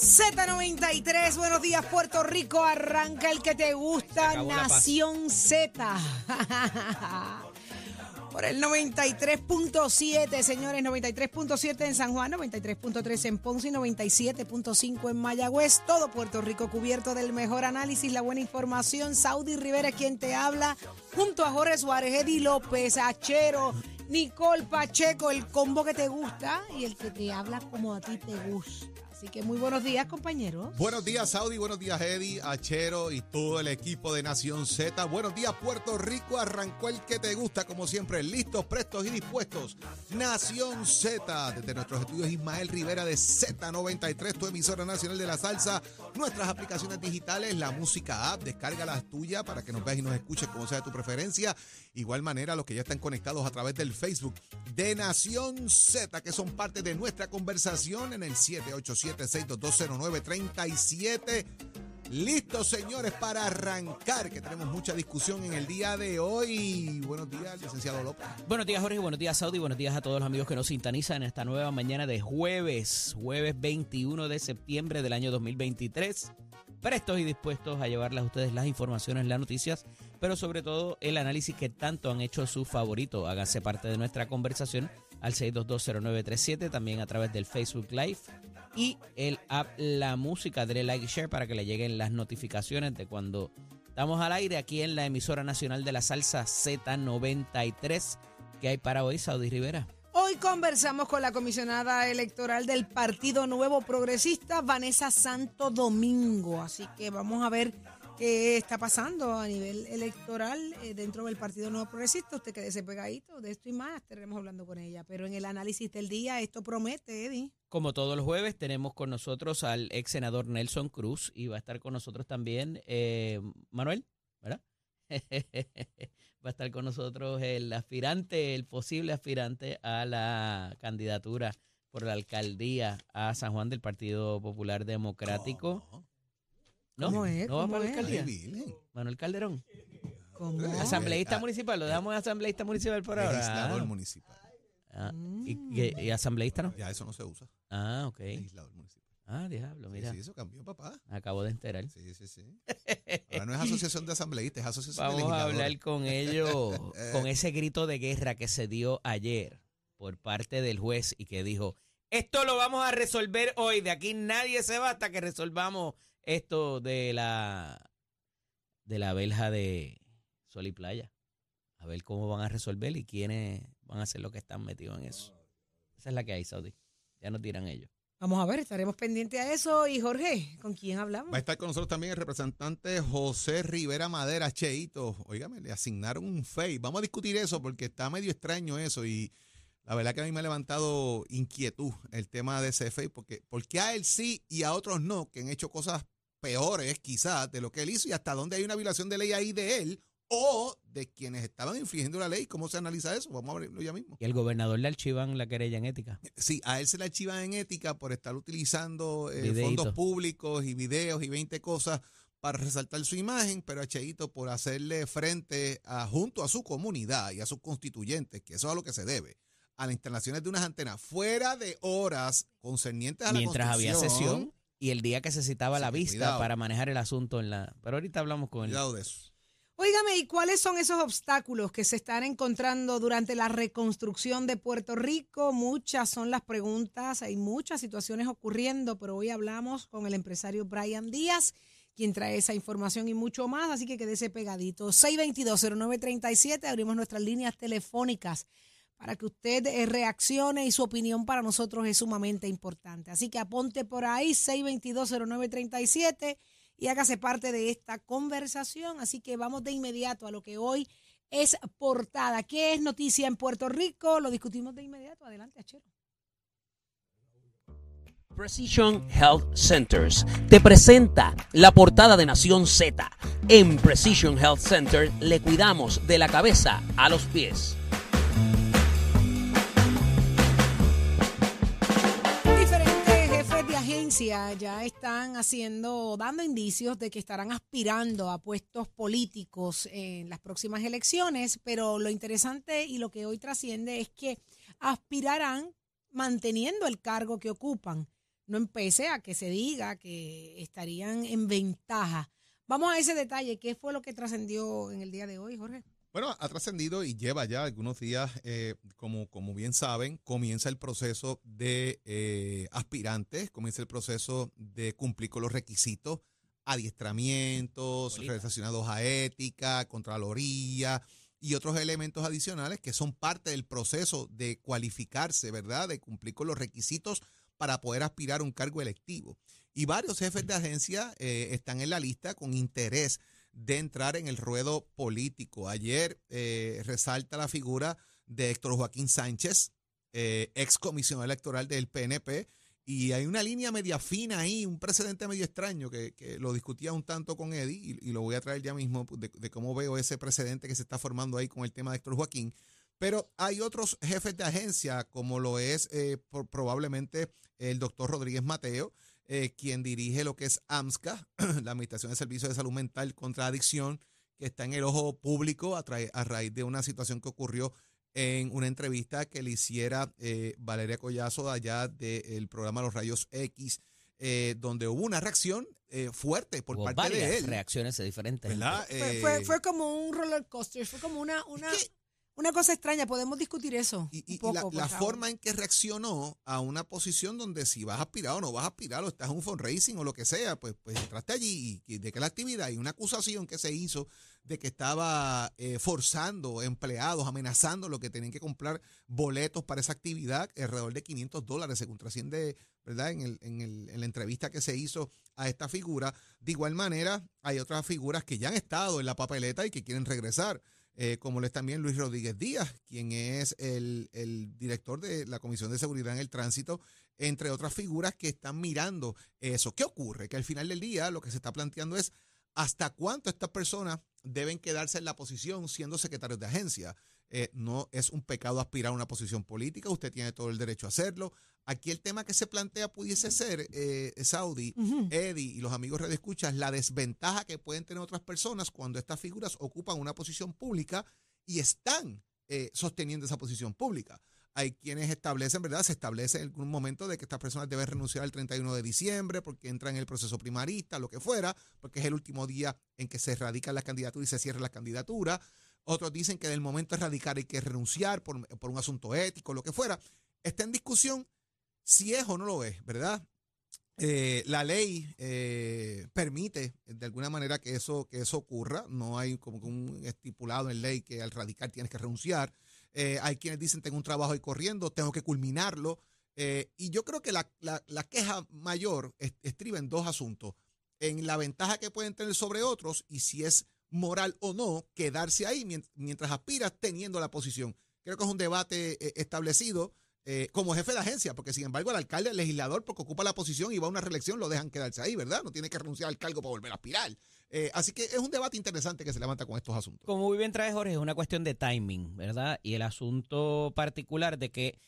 Z93, buenos días Puerto Rico, arranca el que te gusta. Nación Z. Por el 93.7, señores, 93.7 en San Juan, 93.3 en Ponce y 97.5 en Mayagüez. Todo Puerto Rico cubierto del mejor análisis, la buena información. Saudi Rivera es quien te habla, junto a Jorge Suárez, Eddie López, Achero, Nicole Pacheco, el combo que te gusta y el que te habla como a ti te gusta. Así que muy buenos días, compañeros. Buenos días, Saudi. Buenos días, Eddie, Achero y todo el equipo de Nación Z. Buenos días, Puerto Rico. Arrancó el que te gusta, como siempre. Listos, prestos y dispuestos. Nación Z. Desde nuestros estudios, Ismael Rivera de Z93, tu emisora nacional de la salsa. Nuestras aplicaciones digitales, la música app. Descarga las tuyas para que nos veas y nos escuches como sea de tu preferencia. Igual manera, los que ya están conectados a través del Facebook de Nación Z, que son parte de nuestra conversación en el 787-6220937. Listos, señores, para arrancar, que tenemos mucha discusión en el día de hoy. Buenos días, licenciado López. Buenos días, Jorge. Buenos días, Saudi. Buenos días a todos los amigos que nos sintonizan en esta nueva mañana de jueves, jueves 21 de septiembre del año 2023. Prestos y dispuestos a llevarles a ustedes las informaciones, las noticias, pero sobre todo el análisis que tanto han hecho sus favoritos. Háganse parte de nuestra conversación al 6220937, también a través del Facebook Live y el app La Música. Dele like y share para que le lleguen las notificaciones de cuando estamos al aire aquí en la emisora nacional de la salsa Z93. ¿Qué hay para hoy, Saudi Rivera? Hoy conversamos con la comisionada electoral del Partido Nuevo Progresista, Vanessa Santo Domingo. Así que vamos a ver qué está pasando a nivel electoral eh, dentro del Partido Nuevo Progresista. Usted quédese pegadito de esto y más, estaremos hablando con ella. Pero en el análisis del día, esto promete, Eddie. Como todos los jueves, tenemos con nosotros al ex senador Nelson Cruz y va a estar con nosotros también eh, Manuel, ¿verdad? va a estar con nosotros el aspirante, el posible aspirante a la candidatura por la alcaldía a San Juan del Partido Popular Democrático. ¿No? ¿Cómo es? ¿No va ¿Cómo para la es? alcaldía? Manuel Calderón. ¿Cómo? Asambleísta ah. municipal, lo dejamos asambleísta municipal por ahora. Legislador Ah, municipal. Ah, y, y- y asambleísta no? Ya eso no se usa. Ah, ok. Legislador municipal. Ah, diablo, mira. Sí, eso cambió, papá. Acabo de enterar. Sí, sí, sí. Ahora no es asociación de asambleístas, es asociación de Vamos a legisladores. hablar con ellos, con ese grito de guerra que se dio ayer por parte del juez y que dijo, esto lo vamos a resolver hoy, de aquí nadie se va hasta que resolvamos esto de la de la verja de Sol y Playa. A ver cómo van a resolver y quiénes van a ser los que están metidos en eso. Esa es la que hay, Saudi. Ya nos dirán ellos. Vamos a ver, estaremos pendientes a eso. Y Jorge, ¿con quién hablamos? Va a estar con nosotros también el representante José Rivera Madera, Cheito. Óigame, le asignaron un FEI. Vamos a discutir eso porque está medio extraño eso y la verdad que a mí me ha levantado inquietud el tema de ese FEI porque, porque a él sí y a otros no, que han hecho cosas peores quizás de lo que él hizo y hasta dónde hay una violación de ley ahí de él o de quienes estaban infringiendo la ley. ¿Cómo se analiza eso? Vamos a verlo ya mismo. Y el gobernador le archivan la querella en ética. Sí, a él se le archivan en ética por estar utilizando eh, fondos públicos y videos y 20 cosas para resaltar su imagen, pero a Cheito por hacerle frente a, junto a su comunidad y a sus constituyentes, que eso es a lo que se debe, a las instalaciones de unas antenas fuera de horas concernientes a la Mientras había sesión y el día que se citaba Sí, la vista cuidado. para manejar el asunto en la... Pero ahorita hablamos con él. Cuidado de eso. Óigame, ¿y cuáles son esos obstáculos que se están encontrando durante la reconstrucción de Puerto Rico? Muchas son las preguntas, hay muchas situaciones ocurriendo, pero hoy hablamos con el empresario Brian Díaz, quien trae esa información y mucho más, así que quédese pegadito. 622-0937, abrimos nuestras líneas telefónicas para que usted eh, reaccione y su opinión para nosotros es sumamente importante. Así que aponte por ahí, 622-0937 y hágase parte de esta conversación. Así que vamos de inmediato a lo que hoy es portada. ¿Qué es noticia en Puerto Rico? Lo discutimos de inmediato. Adelante, Achero. Precision Health Centers te presenta la portada de Nación Z. En Precision Health Center le cuidamos de la cabeza a los pies. Ya están haciendo, dando indicios de que estarán aspirando a puestos políticos en las próximas elecciones, pero lo interesante y lo que hoy trasciende es que aspirarán manteniendo el cargo que ocupan. no empecé a que se diga que estarían en ventaja. Vamos a ese detalle. ¿Qué fue lo que trascendió en el día de hoy, Jorge? Bueno, ha trascendido y lleva ya algunos días, eh, como, como bien saben, comienza el proceso de eh, aspirantes, comienza el proceso de cumplir con los requisitos, adiestramientos relacionados a ética, contraloría y otros elementos adicionales que son parte del proceso de cualificarse, ¿verdad? De cumplir con los requisitos para poder aspirar a un cargo electivo. Y varios jefes de agencia eh, están en la lista con interés de entrar en el ruedo político. Ayer eh, resalta la figura de Héctor Joaquín Sánchez, eh, ex comisionado electoral del PNP, y hay una línea media fina ahí, un precedente medio extraño que, lo discutía un tanto con Eddie y, lo voy a traer ya mismo de, de, cómo veo ese precedente que se está formando ahí con el tema de Héctor Joaquín. Pero hay otros jefes de agencia, como lo es eh, probablemente el doctor Rodríguez Mateo, eh, quien dirige lo que es AMSCA, la Administración de Servicios de Salud Mental contra Adicción, que está en el ojo público a, a raíz de una situación que ocurrió en una entrevista que le hiciera eh, Valeria Collazo allá del programa Los Rayos X, eh, donde hubo una reacción fuerte por parte de él. reacciones diferentes. Fue, fue, como un roller coaster, fue como una, una, una cosa extraña, podemos discutir eso. Y, la, forma en que reaccionó a una posición donde si vas a aspirar o no vas a aspirar, o estás en un fundraising o lo que sea, pues, pues entraste allí y, de que la actividad y una acusación que se hizo de que estaba eh, forzando empleados, amenazando lo que tenían que comprar boletos para esa actividad, alrededor de 500 dólares, según trasciende, ¿verdad? En, el, en, el, en la entrevista que se hizo a esta figura. De igual manera, hay otras figuras que ya han estado en la papeleta y que quieren regresar. Eh, como lo es también Luis Rodríguez Díaz, quien es el, director de la Comisión de Seguridad en el Tránsito, entre otras figuras que están mirando eso. ¿Qué ocurre? Que al final del día lo que se está planteando es hasta cuánto estas personas deben quedarse en la posición siendo secretarios de agencia. Eh, no es un pecado aspirar a una posición política, usted tiene todo el derecho a hacerlo. Aquí el tema que se plantea pudiese ser, eh, Saudi, Eddie y los amigos Red Escuchas, la desventaja que pueden tener otras personas cuando estas figuras ocupan una posición pública y están eh, sosteniendo esa posición pública. Hay quienes establecen, ¿verdad? Se establece en algún momento de que estas personas deben renunciar el 31 de diciembre porque entran en el proceso primarista, lo que fuera, porque es el último día en que se radican las candidaturas y se cierra la candidatura. Otros dicen que del momento de radicar hay que renunciar por, un asunto ético, lo que fuera. Está en discusión si es o no lo es, ¿verdad? Eh, la ley eh, permite de alguna manera que eso, que eso ocurra. No hay como un estipulado en ley que al radicar tienes que renunciar. Eh, hay quienes dicen tengo un trabajo ahí corriendo, tengo que culminarlo. y yo creo que la, la queja mayor estriba en dos asuntos. En la ventaja que pueden tener sobre otros y si es moral o no quedarse ahí mientras aspiras teniendo la posición. Creo que es un debate eh, establecido eh, como jefe de agencia, porque sin embargo el alcalde, el legislador, porque ocupa la posición y va a una reelección, lo dejan quedarse ahí, ¿verdad? No tiene que renunciar al cargo para volver a aspirar. Eh, así que es un debate interesante que se levanta con estos asuntos. Como muy bien trae Jorge, es una cuestión de timing, ¿verdad? Y el asunto particular de que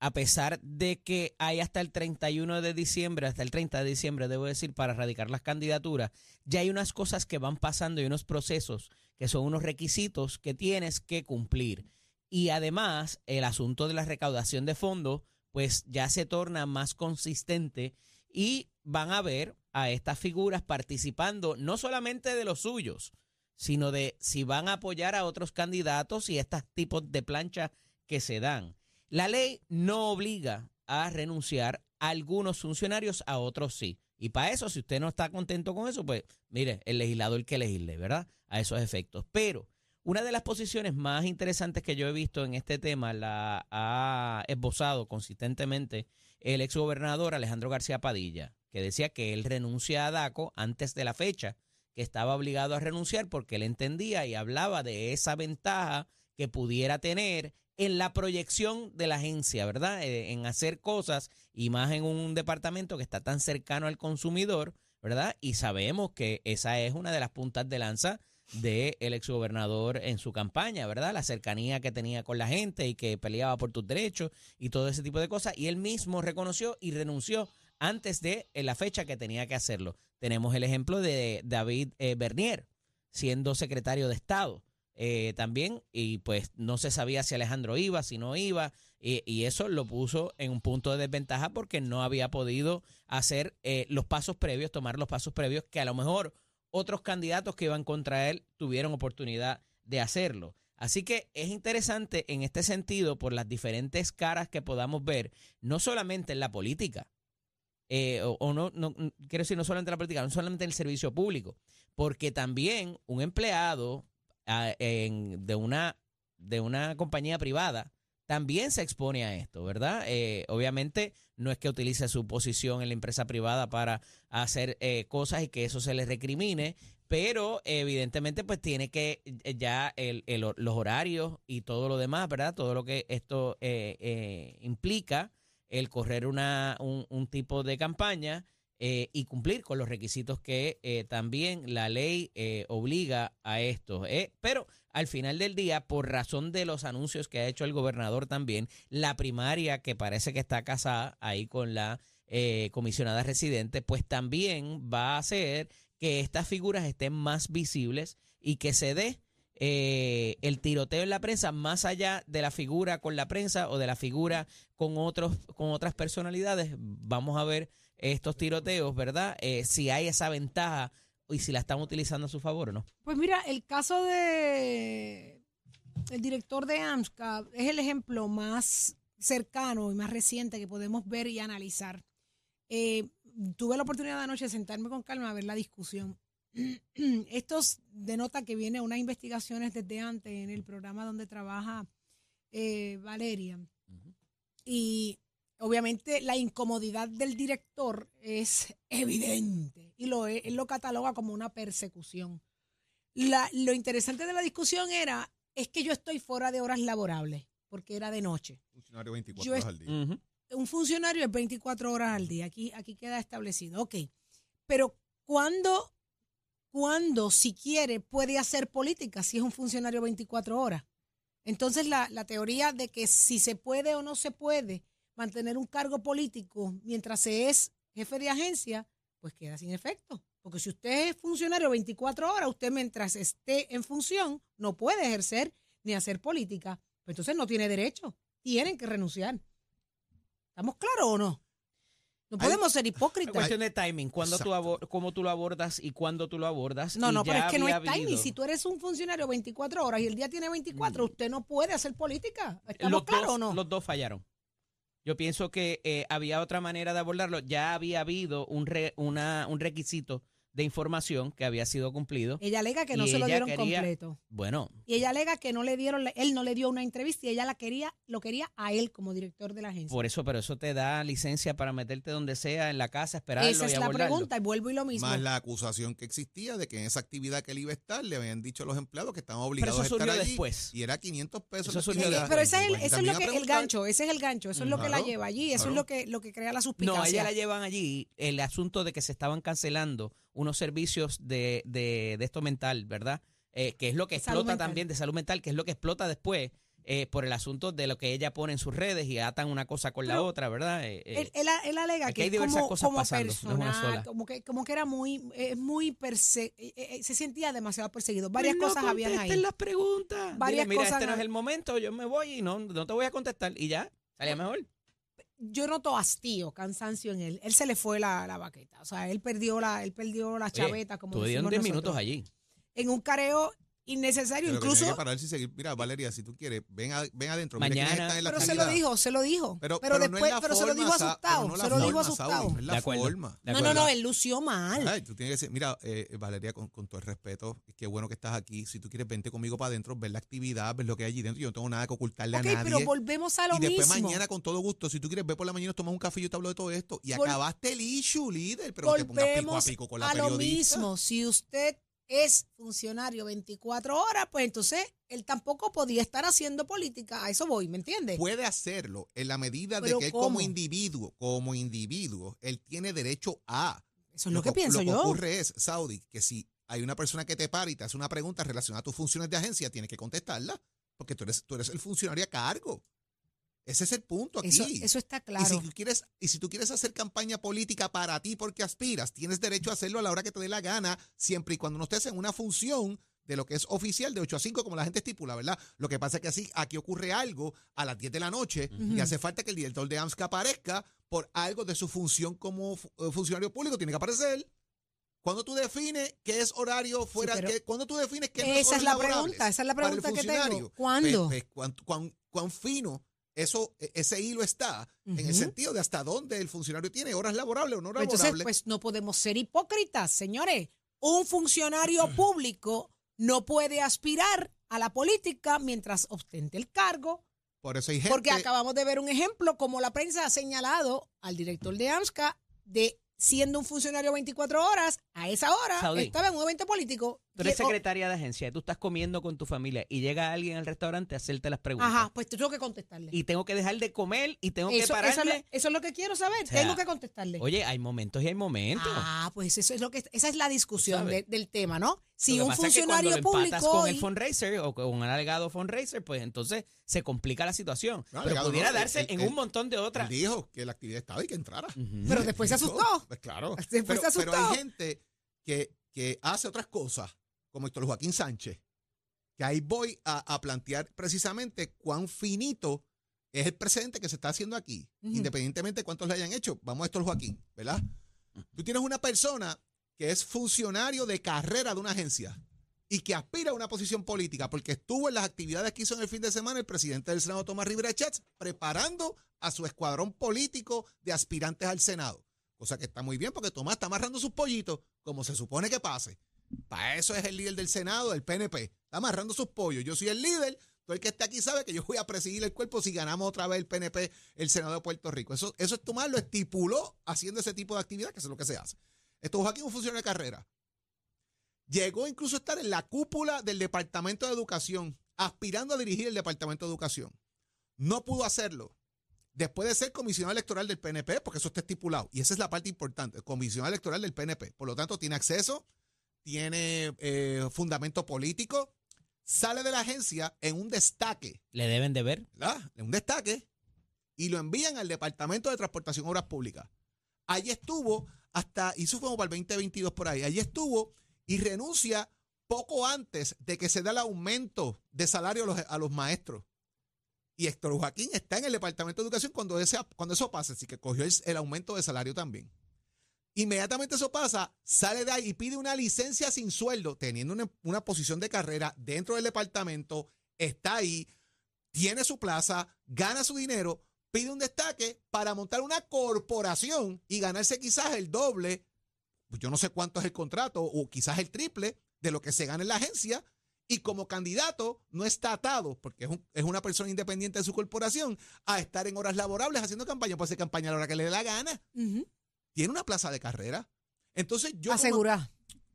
a pesar de que hay hasta el 31 de diciembre, hasta el 30 de diciembre, debo decir, para radicar las candidaturas, ya hay unas cosas que van pasando y unos procesos que son unos requisitos que tienes que cumplir. Y además, el asunto de la recaudación de fondos, pues ya se torna más consistente y van a ver a estas figuras participando no solamente de los suyos, sino de si van a apoyar a otros candidatos y estos tipos de planchas que se dan. La ley no obliga a renunciar a algunos funcionarios, a otros sí. Y para eso, si usted no está contento con eso, pues mire, el legislador que legisle, ¿verdad? A esos efectos. Pero una de las posiciones más interesantes que yo he visto en este tema la ha esbozado consistentemente el exgobernador Alejandro García Padilla, que decía que él renuncia a DACO antes de la fecha, que estaba obligado a renunciar porque él entendía y hablaba de esa ventaja que pudiera tener en la proyección de la agencia, ¿verdad? Eh, en hacer cosas y más en un departamento que está tan cercano al consumidor, ¿verdad? Y sabemos que esa es una de las puntas de lanza del ex exgobernador en su campaña, ¿verdad? La cercanía que tenía con la gente y que peleaba por tus derechos y todo ese tipo de cosas. Y él mismo reconoció y renunció antes de la fecha que tenía que hacerlo. Tenemos el ejemplo de David eh, Bernier, siendo secretario de Estado eh, también y pues no se sabía si Alejandro iba, si no iba y, eso lo puso en un punto de desventaja porque no había podido hacer eh, los pasos previos, tomar los pasos previos que a lo mejor otros candidatos que iban contra él tuvieron oportunidad de hacerlo. Así que es interesante en este sentido por las diferentes caras que podamos ver, no solamente en la política, eh, o, o no, no, quiero decir no solamente en la política, no solamente en el servicio público, porque también un empleado en- de, una, de una compañía privada también se expone a esto, ¿verdad? Eh, obviamente no es que utilice su posición en la empresa privada para hacer eh, cosas y que eso se le recrimine, pero evidentemente pues tiene que eh, ya el- el- los horarios y todo lo demás, ¿verdad? Todo lo que esto eh, eh, implica, el correr una, un, un tipo de campaña eh, y cumplir con los requisitos que eh, también la ley eh, obliga a esto. eh. Pero al final del día, por razón de los anuncios que ha hecho el gobernador también, la primaria que parece que está casada ahí con la eh, comisionada residente, pues también va a hacer que estas figuras estén más visibles y que se dé eh, el tiroteo en la prensa más allá de la figura con la prensa o de la figura con otros con otras personalidades vamos a ver estos tiroteos verdad Eh, si hay esa ventaja y si la están utilizando a su favor o no Pues mira, el caso de el director de AMSCA es el ejemplo más cercano y más reciente que podemos ver y analizar. Eh, tuve la oportunidad de anoche de sentarme con calma a ver la discusión. Esto denota que viene unas investigaciones desde antes en el programa donde trabaja eh, Valeria. Y obviamente la incomodidad del director es evidente y lo, él lo cataloga como una persecución. La- lo interesante de la discusión era, es que yo estoy fuera de horas laborables, porque era de noche. Funcionario 24 Yo horas al día. Un funcionario es 24 horas al día, aquí, aquí queda establecido, ok. Pero ¿cuándo, cuándo, si quiere, puede hacer política si es un funcionario 24 horas? Entonces la, la teoría de que si se puede o no se puede mantener un cargo político mientras se es jefe de agencia, pues queda sin efecto. Porque si usted es funcionario 24 horas, usted mientras esté en función no puede ejercer ni hacer política. Pues entonces no tiene derecho. Tienen que renunciar. ¿Estamos claros o no? No Hay- podemos ser Es hipócritas. cuestión de timing cuando tú abor- cómo tú lo abordas y cuándo tú lo abordas No, no, pero es que no es timing. habido- Si tú eres un funcionario 24 horas y el día tiene 24, usted no puede hacer política. ¿Estamos los claros dos, o no? los dos fallaron. Yo pienso que eh, había otra manera de abordarlo. Ya había habido un, re- una, un requisito de información que había sido cumplido. Ella alega que no se lo dieron quería- completo. Bueno, Y ella alega que no le dieron, él no le dio una entrevista y ella la quería, lo quería a él como director de la agencia. por eso, pero eso te da licencia para meterte donde sea, en la casa, esperarlo Esa y es la abordarlo. pregunta y vuelvo y lo mismo. Más la acusación que existía de que en esa actividad que él iba a estar, le habían dicho a los empleados que estaban obligados eso a estar surgió allí. después. Y era 500 pesos. Eso surgió pero ese es el, eso es lo que el gancho, ese es el gancho, eso es lo que la lleva allí, eso claro. es lo que lo que crea la No, suspicacia. a ella la llevan allí el asunto de que se estaban cancelando unos servicios de, de, de esto mental, ¿verdad? Eh, que es lo que salud explota mental. también de salud mental, que es lo que explota después eh, por el asunto de lo que ella pone en sus redes y atan una cosa con la otra, ¿verdad? Eh, eh, Él, él, él alega que hay diversas como, cosas como pasando, no es una persona, sola. como que como que era muy muy perse se sentía demasiado perseguido. Varias Pues no cosas habían ahí. las preguntas. Varias Dile, mira, cosas este no es el momento, yo me voy y no, no te voy a contestar. Y ya, salía mejor. Yo noto hastío, cansancio en él. Él se le fue la, la baqueta, o sea, él perdió la él perdió la chaveta como Tú dieron decimos 10 nosotros. minutos allí. en un careo innecesario, Pero incluso que pararse y seguir. Mira, Valeria, si tú quieres, ven, a- ven adentro. mira quiénes Mañana- están en la pero se lo dijo, se lo dijo. Pero, Pero, pero no es después, pero se lo dijo asustado, no se lo dijo asustado. Es la De acuerdo. forma. De No, no, no, él lució mal. Ay, tú tienes que decir, mira, eh, Valeria, con, con todo el respeto, qué bueno que estás aquí. Si tú quieres, vente conmigo para adentro, ver la actividad, ver lo que hay allí dentro. Yo no tengo nada que ocultarle ok, a nadie. pero volvemos a lo y después mismo. mañana, con todo gusto, si tú quieres ver por la mañana, nos tomamos un café y yo te hablo de todo esto. Y Vol- acabaste el issue, líder, pero no te pongas pico a Volvemos pico con la a lo periodista. mismo. Si usted es funcionario 24 horas, pues entonces él tampoco podía estar haciendo política. A eso voy, ¿me entiendes? Puede hacerlo en la medida de ¿Pero que él cómo? como individuo, como individuo, él tiene derecho a. Eso es lo, que, pienso lo yo. que ocurre es, Saudi, que si hay una persona que te para y te hace una pregunta relacionada a tus funciones de agencia, tienes que contestarla, porque tú eres, tú eres el funcionario a cargo. Ese es el punto aquí. Eso, eso está Y claro. si, tú quieres, y si tú quieres hacer campaña política para ti porque aspiras, tienes derecho a hacerlo a la hora que te dé la gana, siempre y cuando no estés en una función de lo que es oficial de 8 a 5 como la gente estipula, ¿verdad? Lo que pasa es que así aquí ocurre algo a las 10 de la noche y hace falta que el director de AMSCA aparezca por algo de su función como eh, funcionario público, tiene que aparecer. Cuando tú defines qué es horario fuera, que, cuando tú defines qué no Esa es la pregunta, esa es la pregunta que tengo. ¿Cuándo? pues, pues, cuán, cuán- cuán fino eso, e- ese hilo está en el sentido de hasta dónde el funcionario tiene horas laborables o no Pues laborables. entonces, pues no podemos ser hipócritas, señores. Un funcionario público no puede aspirar a la política mientras ostente el cargo, Por eso hay gente. porque acabamos de ver un ejemplo, como la prensa ha señalado al director de AMSCA, de siendo un funcionario 24 horas, a esa hora Saudi. estaba en un evento político. Tú eres secretaria de agencia y tú estás comiendo con tu familia y llega alguien al restaurante a hacerte las preguntas. Ajá, pues tengo que contestarle. Y tengo que dejar de comer y tengo que Eso, eso es pararme. lo, eso es lo que quiero saber. sea, tengo que contestarle. Oye, hay momentos y hay momentos. Ah, pues eso es lo que esa es la discusión del tema, ¿no? Si Lo que un pasa es que funcionario cuando público con el fundraiser o con un alegado fundraiser, pues entonces se complica la situación. No, Pero alegado pudiera no, darse él- en él- un montón de Él otras. dijo que la actividad estaba y que entrara. Pero después se asustó. Pues claro. Después pero, se asustó. pero hay gente que, que hace otras cosas, como Héctor Joaquín Sánchez, que ahí voy a, a plantear precisamente cuán finito es el presente que se está haciendo aquí, independientemente de cuántos le hayan hecho. Vamos a Héctor Joaquín, ¿verdad? Tú tienes una persona que es funcionario de carrera de una agencia y que aspira a una posición política porque estuvo en las actividades que hizo en el fin de semana el presidente del Senado, Tomás Rivera Chats, preparando a su escuadrón político de aspirantes al Senado. Cosa que está muy bien porque Tomás está amarrando sus pollitos como se supone que pase. Para eso es el líder del Senado, del PNP. Está amarrando sus pollos. Yo soy el líder. Todo el que está aquí sabe que yo voy a presidir el cuerpo si ganamos otra vez el PNP, el Senado de Puerto Rico. Eso, eso es Tomás lo estipuló haciendo ese tipo de actividad, que es lo que se hace. Esto Joaquín un funcionario de carrera. Llegó incluso a estar en la cúpula del Departamento de Educación, aspirando a dirigir el Departamento de Educación. No pudo hacerlo. Después de ser comisionado electoral del PNP, porque eso está estipulado, y esa es la parte importante, comisionado electoral del PNP. Por lo tanto, tiene acceso, tiene eh, fundamento político, sale de la agencia en un destaque, Le deben de ver. ¿verdad? En un destaque, y lo envían al Departamento de Transportación y Obras Públicas. Allí estuvo hasta, hizo como para el 2022 por ahí, allí estuvo y renuncia poco antes de que se dé el aumento de salario a los, a los maestros. Y Héctor Joaquín está en el Departamento de Educación cuando, ese, cuando eso pasa, así que cogió el, el aumento de salario también. Inmediatamente eso pasa, sale de ahí y pide una licencia sin sueldo, teniendo una, una posición de carrera dentro del departamento, está ahí, tiene su plaza, gana su dinero, pide un destaque para montar una corporación y ganarse quizás el doble, yo no sé cuánto es el contrato, o quizás el triple de lo que se gana en la agencia, y como candidato no está atado, porque es, un- es una persona independiente de su corporación, a estar en horas laborables haciendo campaña, puede hacer campaña a la hora que le dé la gana. Tiene una plaza de carrera. Entonces yo como,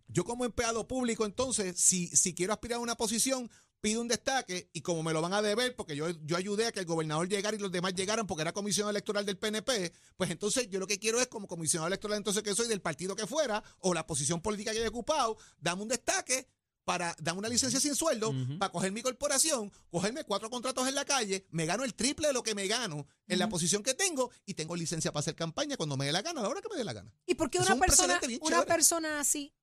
yo como empleado público, entonces, si, si quiero aspirar a una posición, pido un destaque y como me lo van a deber, porque yo, yo ayudé a que el gobernador llegara y los demás llegaran porque era comisionado electoral del PNP, pues entonces yo lo que quiero es como comisionado electoral entonces que soy del partido que fuera o la posición política que haya ocupado, dame un destaque para darme una licencia sin sueldo, para coger mi corporación, cogerme cuatro contratos en la calle, me gano el triple de lo que me gano en la posición que tengo y tengo licencia para hacer campaña cuando me dé la gana, a la hora que me dé la gana. ¿Y por qué Eso una un persona, una persona así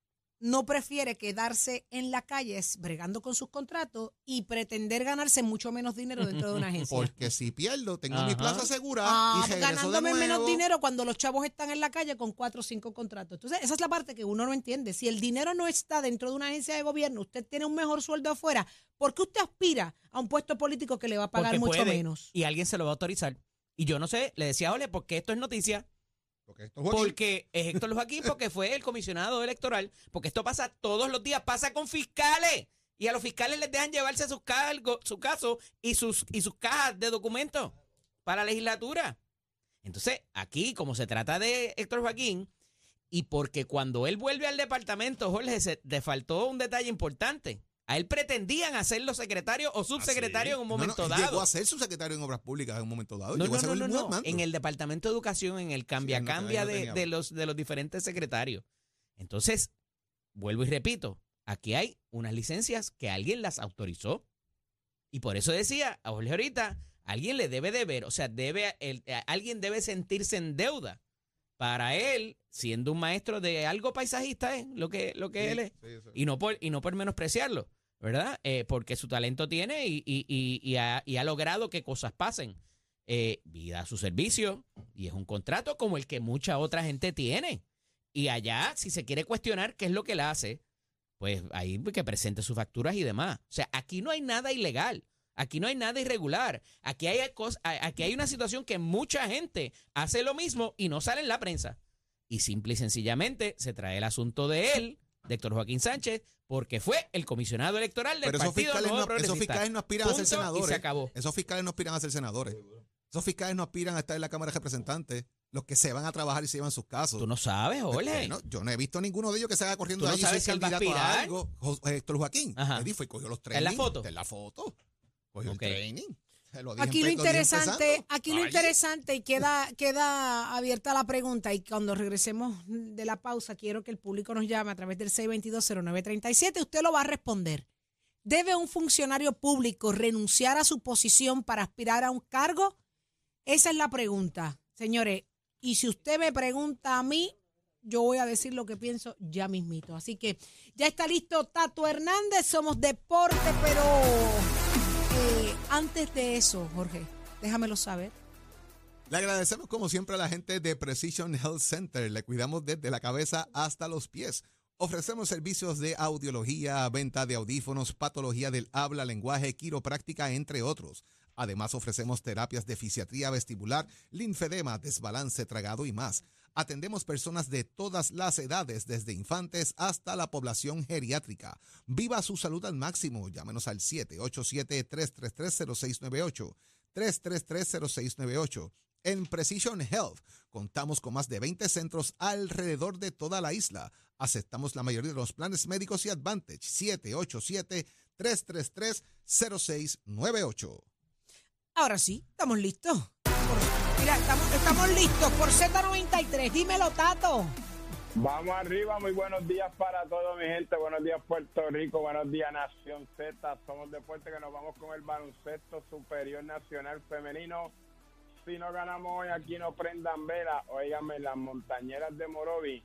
no prefiere quedarse en la calle bregando con sus contratos y pretender ganarse mucho menos dinero dentro de una agencia? Porque si pierdo, tengo mi plaza segura Ah, y de ganándome menos dinero cuando los chavos están en la calle con cuatro o cinco contratos. Entonces, esa es la parte que uno no entiende. Si el dinero no está dentro de una agencia de gobierno, usted tiene un mejor sueldo afuera, ¿por qué usted aspira a un puesto político que le va a pagar Porque mucho puede, menos? Y alguien se lo va a autorizar. Y yo no sé, le decía, ole, porque esto es noticia. Porque es Joaquín. Porque es Héctor Joaquín, porque fue el comisionado electoral, porque esto pasa todos los días, pasa con fiscales. Y a los fiscales les dejan llevarse sus cargos, su caso y sus, y sus cajas de documentos para la legislatura. Entonces, aquí, como se trata de Héctor Joaquín, y porque cuando él vuelve al departamento, Jorge, se, le faltó un detalle importante. A él pretendían hacerlo secretario o subsecretario en un No, no, momento él dado. Llegó a ser su secretario en Obras Públicas en un momento dado. No, llegó no, a ser no, no, no. En el Departamento de Educación, en el cambia él no- cambia él no de, los, de los diferentes secretarios. Entonces, vuelvo y repito, aquí hay unas licencias que alguien las autorizó. Y por eso decía a Jorge ahorita, alguien le debe de ver, o sea, debe, el- eh, alguien debe sentirse en deuda para él, siendo un maestro de algo paisajista, es lo que, lo que él es. Sí. Y no por, y no por menospreciarlo, ¿verdad? Eh, porque su talento tiene y, ha, y ha logrado que cosas pasen. Eh, vida a su servicio y es un contrato como el que mucha otra gente tiene. Y allá, si se quiere cuestionar qué es lo que él hace, pues ahí que presente sus facturas y demás. O sea, aquí no hay nada ilegal. Aquí no hay nada irregular. Aquí hay, aquí hay una situación que mucha gente hace lo mismo y no sale en la prensa. Y simple y sencillamente se trae el asunto de él, de Héctor Joaquín Sánchez, porque fue el comisionado electoral del Pero esos Partido fiscales, Nuevo no, esos fiscales no aspiran a ser senadores. se acabó. Esos fiscales no aspiran a ser senadores. Esos fiscales no aspiran a estar en la Cámara de Representantes. Los que se van a trabajar y se llevan sus casos. Tú no sabes, Jorge. No, yo no he visto ninguno de ellos que se haga corriendo ¿Tú no allí sabes si él va a algo. Héctor Joaquín. Ajá. Él fue y cogió los ¿Está en la training. foto? En la foto. Cogió Ok. el training. Lo Aquí lo interesante, aquí lo interesante y queda, queda abierta la pregunta y cuando regresemos de la pausa quiero que el público nos llame a través del 6220937, usted lo va a responder. ¿Debe un funcionario público renunciar a su posición para aspirar a un cargo? Esa es la pregunta, señores. Y si usted me pregunta a mí, yo voy a decir lo que pienso ya mismito. Así que ya está listo Tato Hernández, somos deporte, pero antes de eso, Jorge, déjamelo saber. Le agradecemos como siempre a la gente de Precision Health Center. Le cuidamos desde la cabeza hasta los pies. Ofrecemos servicios de audiología, venta de audífonos, patología del habla, lenguaje, quiropráctica, entre otros. Además, ofrecemos terapias de fisiatría vestibular, linfedema, desbalance tragado y más. Atendemos personas de todas las edades, desde infantes hasta la población geriátrica. Viva su salud al máximo. Llámenos al 787-333-0698. 333-0698. En Precision Health contamos con más de 20 centros alrededor de toda la isla. Aceptamos la mayoría de los planes médicos y Advantage. 787-333-0698. Ahora sí, estamos listos. Mira, estamos, estamos listos por Z93. Dímelo, Tato. Vamos arriba, muy buenos días para todos, mi gente. Buenos días, Puerto Rico. Buenos días, Nación Z. Somos deporte que nos vamos con el baloncesto superior nacional femenino. Si no ganamos hoy, aquí no prendan vela. Óigame, las montañeras de Morovi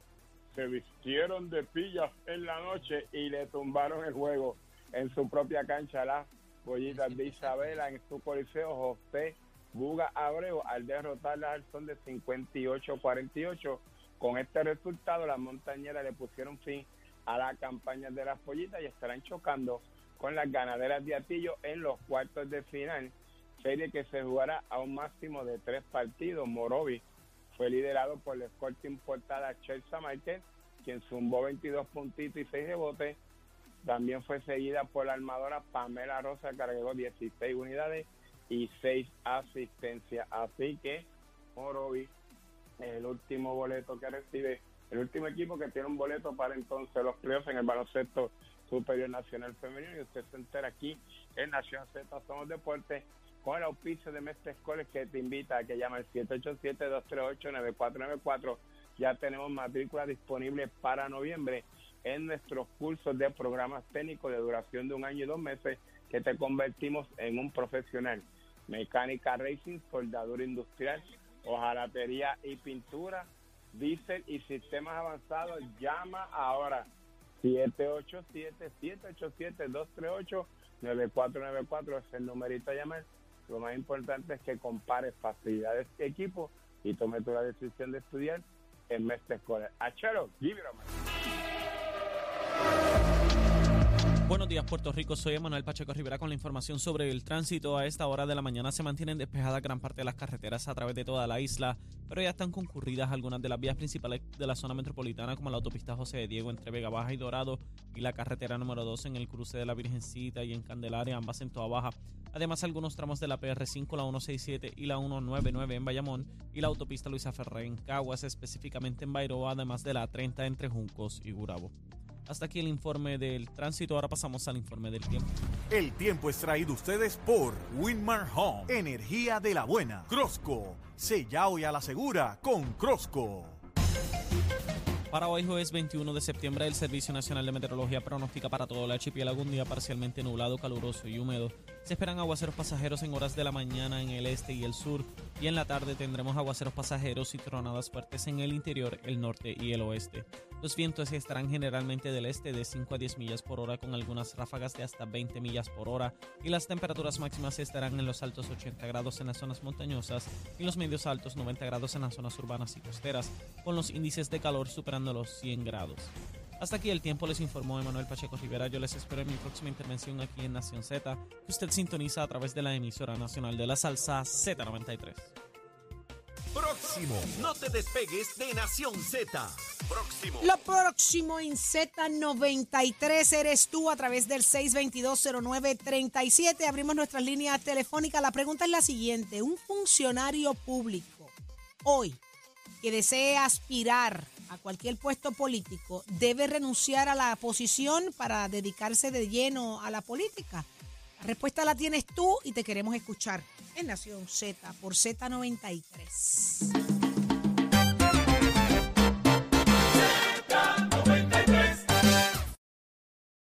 se vistieron de pillas en la noche y le tumbaron el juego en su propia cancha. Las pollitas de Isabela en su coliseo, José Buga Abreu, al derrotarlas al son de 58-48. Con este resultado, las montañeras le pusieron fin a la campaña de las pollitas y estarán chocando con las ganaderas de Atillo en los cuartos de final, serie que se jugará a un máximo de tres partidos. Morovi fue liderado por el Sporting Portada Chelsea Marquez, quien zumbó 22 puntitos y 6 rebotes. También fue seguida por la armadora Pamela Rosa, que agregó 16 unidades y 6 asistencias. Así que Morovi el último boleto que recibe, el último equipo que tiene un boleto para entonces los playoffs en el baloncesto superior nacional femenino. Y usted se entera aquí en Nación Z Somos Deportes con el auspicio de Mestre Escoles que te invita a que llame al 787-238-9494 ya tenemos matrícula disponible para noviembre en nuestros cursos de programas técnicos de duración de un año y dos meses que te convertimos en un profesional mecánica racing, soldadura industrial hojalatería y pintura, diésel y sistemas avanzados, llama ahora 787-787-238-9494 es el numerito a llamar. Lo más importante es que compare facilidades y equipos y tome tu la decisión de estudiar en Mestre Escolar. Achero, give it Buenos días, Puerto Rico. Soy Emanuel Pacheco Rivera con la información sobre el tránsito. A esta hora de la mañana se mantienen despejadas gran parte de las carreteras a través de toda la isla, pero ya están concurridas algunas de las vías principales de la zona metropolitana, como la autopista José de Diego entre Vega Baja y Dorado y la carretera número 2 en el cruce de la Virgencita y en Candelaria, ambas en Toa Baja. Además, algunos tramos de la PR5, la 167 y la 199 en Bayamón y la autopista Luisa Ferré en Caguas, específicamente en Bairoa, además de la 30 entre Juncos y Gurabo. Hasta aquí el informe del tránsito. Ahora pasamos al informe del tiempo. El tiempo es traído ustedes por Winmar Home, energía de la buena. Crosco, sella hoy a la segura con Crosco. Para hoy jueves 21 de septiembre el Servicio Nacional de Meteorología pronostica para todo el archipiélago un día parcialmente nublado, caluroso y húmedo. Se esperan aguaceros pasajeros en horas de la mañana en el este y el sur, y en la tarde tendremos aguaceros pasajeros y tronadas fuertes en el interior, el norte y el oeste. Los vientos estarán generalmente del este de 5 a 10 millas por hora con algunas ráfagas de hasta 20 millas por hora y las temperaturas máximas estarán en los altos 80 grados en las zonas montañosas y los medios altos 90 grados en las zonas urbanas y costeras, con los índices de calor superando los 100 grados. Hasta aquí el tiempo les informó Emanuel Pacheco Rivera. Yo les espero en mi próxima intervención aquí en Nación Z, que usted sintoniza a través de la emisora nacional de la salsa Z93. Próximo. No te despegues de Nación Z. Próximo. Lo próximo en Z93 eres tú a través del 6220937. Abrimos nuestras líneas telefónicas. La pregunta es la siguiente. Un funcionario público hoy que desee aspirar a cualquier puesto político debe renunciar a la posición para dedicarse de lleno a la política. La respuesta la tienes tú y te queremos escuchar en Nación Z por Z93.